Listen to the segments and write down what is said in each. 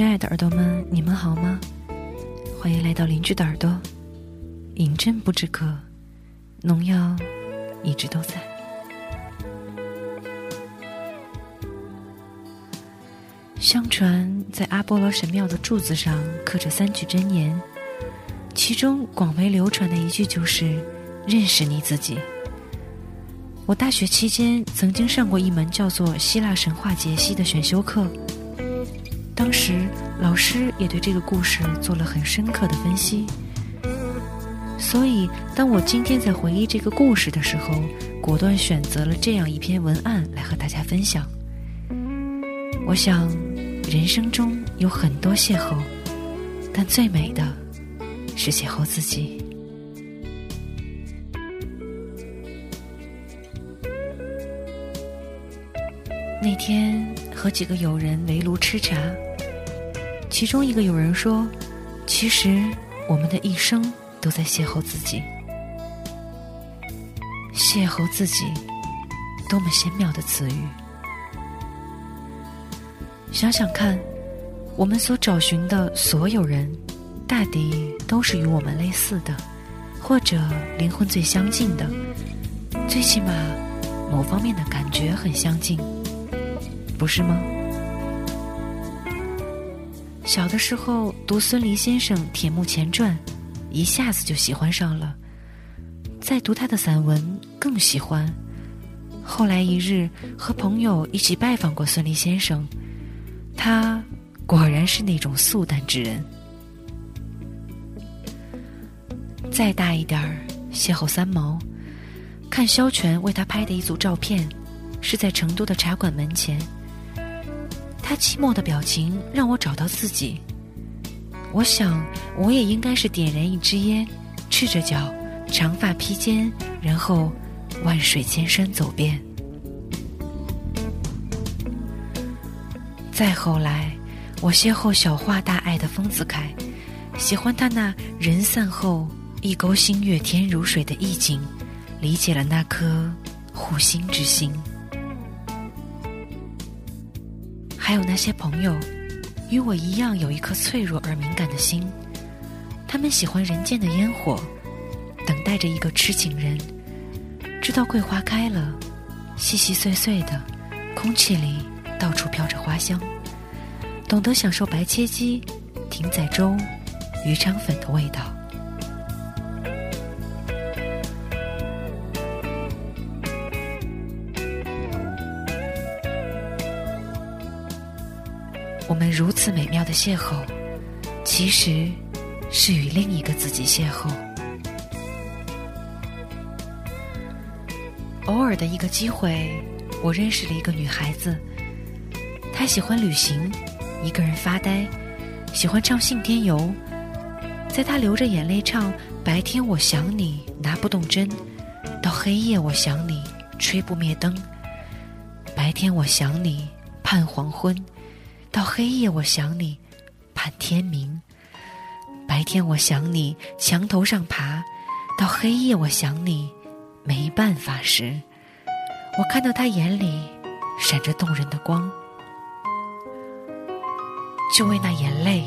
亲爱的耳朵们，你们好吗？欢迎来到邻居的耳朵。饮鸩不止渴，农药一直都在。相传，在阿波罗神庙的柱子上刻着三句真言，其中广为流传的一句就是“认识你自己”。我大学期间曾经上过一门叫做《希腊神话解析》的选修课，当时老师也对这个故事做了很深刻的分析。所以，当我今天在回忆这个故事的时候，果断选择了这样一篇文案来和大家分享。我想，人生中有很多邂逅，但最美的是邂逅自己。那天和几个友人围炉吃茶，其中一个友人说：“其实我们的一生都在邂逅自己，邂逅自己，多么鲜妙的词语！想想看，我们所找寻的所有人，大抵都是与我们类似的，或者灵魂最相近的，最起码某方面的感觉很相近。”不是吗？小的时候读孙犁先生《铁木前传》，一下子就喜欢上了。再读他的散文，更喜欢。后来一日和朋友一起拜访过孙犁先生，他果然是那种素淡之人。再大一点儿，邂逅三毛，看萧全为他拍的一组照片，是在成都的茶馆门前。他寂寞的表情让我找到自己。我想，我也应该是点燃一支烟，赤着脚，长发披肩，然后万水千山走遍。再后来，我邂逅小画大爱的丰子恺，喜欢他那人散后一钩新月天如水的意境，理解了那颗护心之心。还有那些朋友，与我一样有一颗脆弱而敏感的心，他们喜欢人间的烟火，等待着一个痴情人。知道桂花开了，细细碎碎的，空气里到处飘着花香，懂得享受白切鸡、艇仔粥、鱼肠粉的味道。我们如此美妙的邂逅，其实是与另一个自己邂逅。偶尔的一个机会，我认识了一个女孩子，她喜欢旅行，一个人发呆，喜欢唱《信天游》。在她流着眼泪唱“白天我想你拿不动针，到黑夜我想你吹不灭灯，白天我想你盼黄昏。”到黑夜，我想你，盼天明；白天，我想你，墙头上爬；到黑夜，我想你，没办法时，我看到他眼里闪着动人的光，就为那眼泪，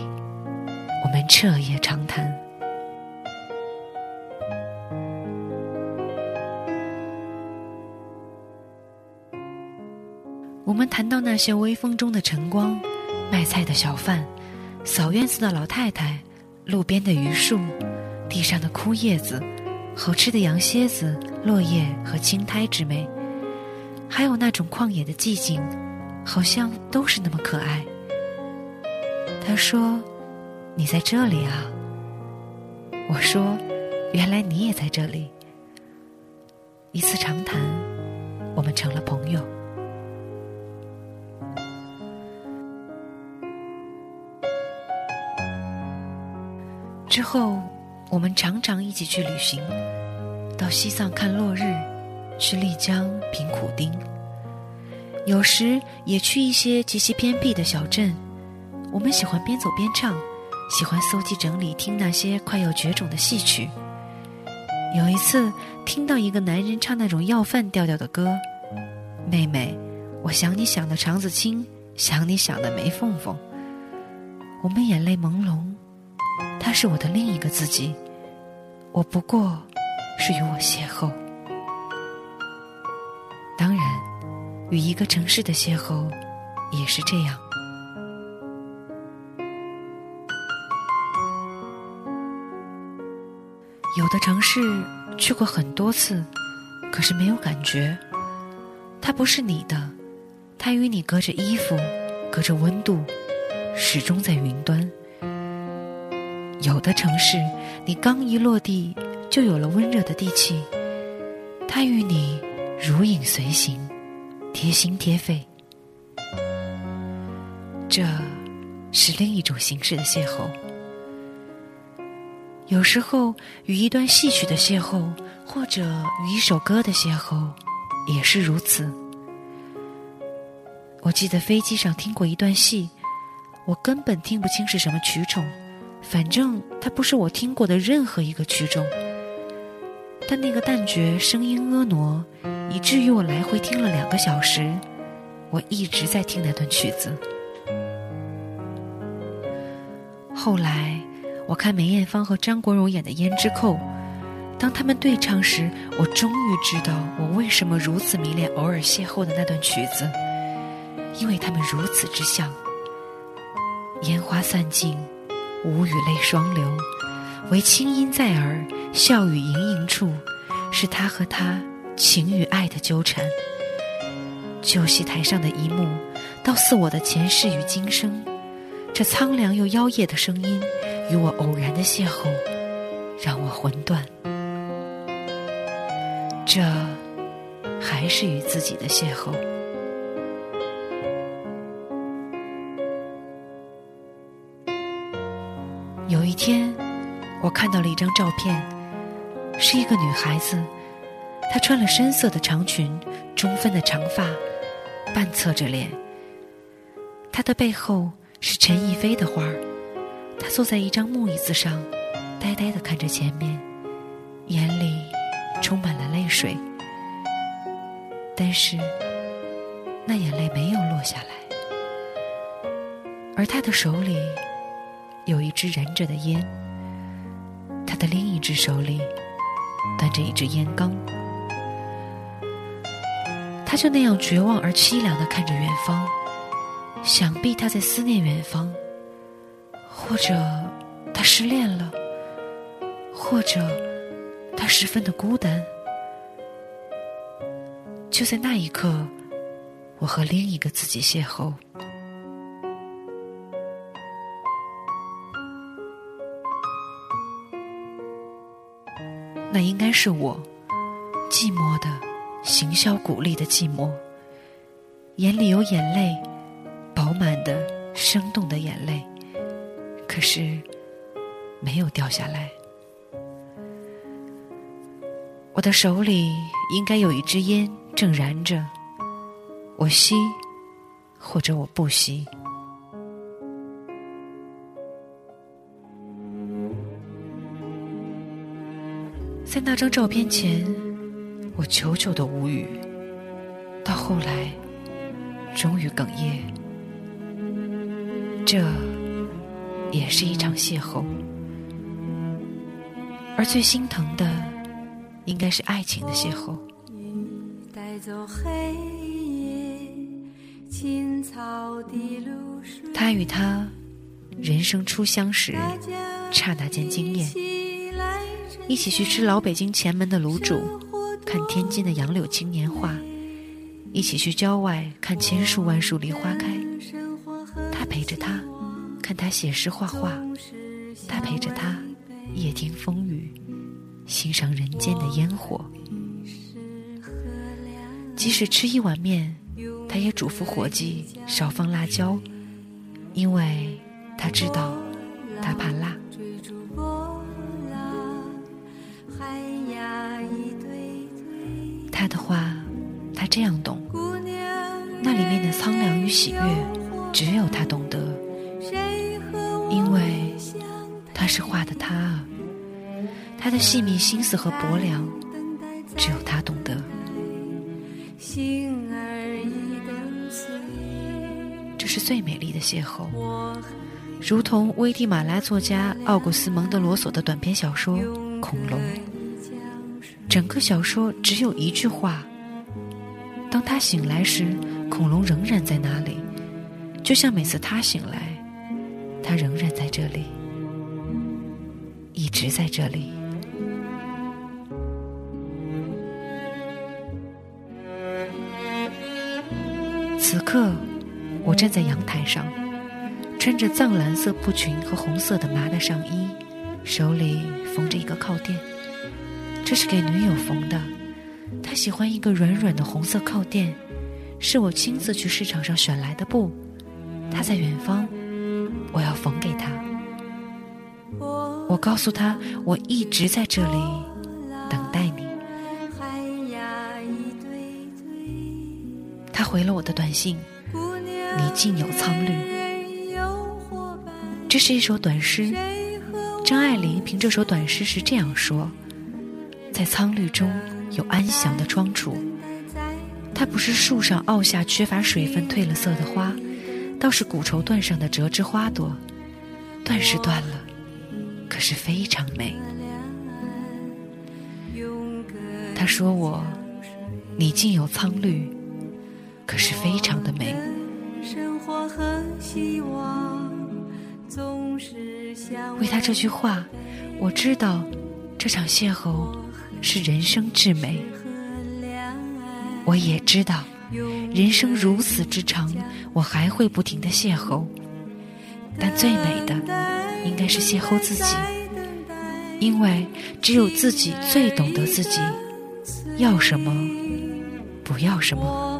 我们彻夜长谈。我们谈到那些微风中的晨光。卖菜的小贩，扫院子的老太太，路边的榆树，地上的枯叶子，好吃的羊蝎子，落叶和青苔之美，还有那种旷野的寂静，好像都是那么可爱。他说：“你在这里啊。”我说：“原来你也在这里。”一次长谈，我们成了朋友。之后，我们常常一起去旅行，到西藏看落日，去丽江品苦丁。有时也去一些极其偏僻的小镇。我们喜欢边走边唱，喜欢搜集整理听那些快要绝种的戏曲。有一次听到一个男人唱那种要饭调调的歌：“妹妹，我想你想的肠子青，想你想的梅凤凤。”我们眼泪朦胧，他是我的另一个自己，我不过是与我邂逅。当然，与一个城市的邂逅也是这样。有的城市去过很多次，可是没有感觉。它不是你的，它与你隔着衣服，隔着温度。始终在云端。有的城市，你刚一落地，就有了温热的地气，它与你如影随形，贴心贴肺。这是另一种形式的邂逅。有时候，与一段戏曲的邂逅，或者与一首歌的邂逅，也是如此。我记得飞机上听过一段戏。我根本听不清是什么曲种，反正它不是我听过的任何一个曲种。但那个旦角声音婀娜，以至于我来回听了两个小时，我一直在听那段曲子。后来我看梅艳芳和张国荣演的《胭脂扣》，当他们对唱时，我终于知道我为什么如此迷恋偶尔邂逅的那段曲子，因为他们如此之像。烟花散尽，无语泪双流，唯清音在耳，笑语盈盈处，是他和她情与爱的纠缠。旧戏台上的一幕，倒似我的前世与今生。这苍凉又妖冶的声音，与我偶然的邂逅，让我魂断。这，还是与自己的邂逅。一天，我看到了一张照片，是一个女孩子，她穿了深色的长裙，中分的长发，半侧着脸。她的背后是陈逸飞的画儿，她坐在一张木椅子上，呆呆的看着前面，眼里充满了泪水，但是那眼泪没有落下来，而她的手里。有一支燃着的烟，他的另一只手里端着一支烟缸，他就那样绝望而凄凉的看着远方，想必他在思念远方，或者他失恋了，或者他十分的孤单。就在那一刻，我和另一个自己邂逅。那应该是我，寂寞的，行销鼓励的寂寞，眼里有眼泪，饱满的、生动的眼泪，可是没有掉下来。我的手里应该有一支烟正燃着，我吸，或者我不吸。在那张照片前，我久久的无语。到后来，终于哽咽。这也是一场邂逅，而最心疼的，应该是爱情的邂逅。他与他，人生初相识，刹那间惊艳。一起去吃老北京前门的卤煮，看天津的杨柳青年画，一起去郊外看千树万树梨花开。他陪着他，看他写诗画画；他陪着他，夜听风雨，欣赏人间的烟火。即使吃一碗面，他也嘱咐伙计少放辣椒，因为他知道，他怕辣。他的话，他这样懂。那里面的苍凉与喜悦，只有他懂得。因为他是画的他啊，他的细密心思和薄凉，只有他懂得。这是最美丽的邂逅，如同危地马拉作家奥古斯·蒙德罗索的短篇小说《恐龙》，整个小说只有一句话：当他醒来时，恐龙仍然在那里，就像每次他醒来，他仍然在这里，一直在这里。此刻，我站在阳台上。穿着藏蓝色布裙和红色的麻的上衣，手里缝着一个靠垫。这是给女友缝的，她喜欢一个软软的红色靠垫，是我亲自去市场上选来的布。她在远方，我要缝给她。我告诉她，我一直在这里等待你。她回了我的短信：“你竟有苍绿。”这是一首短诗，张爱玲凭这首短诗是这样说：在苍绿中有安详的庄处，它不是树上凹下缺乏水分褪了色的花，倒是古绸缎上的折枝花朵。断是断了，可是非常美。他说我，你竟有苍绿，可是非常的美。生活和希望总是。为他这句话，我知道这场邂逅是人生至美。我也知道，人生如此之长，我还会不停的邂逅。但最美的，应该是邂逅自己，因为只有自己最懂得自己要什么，不要什么。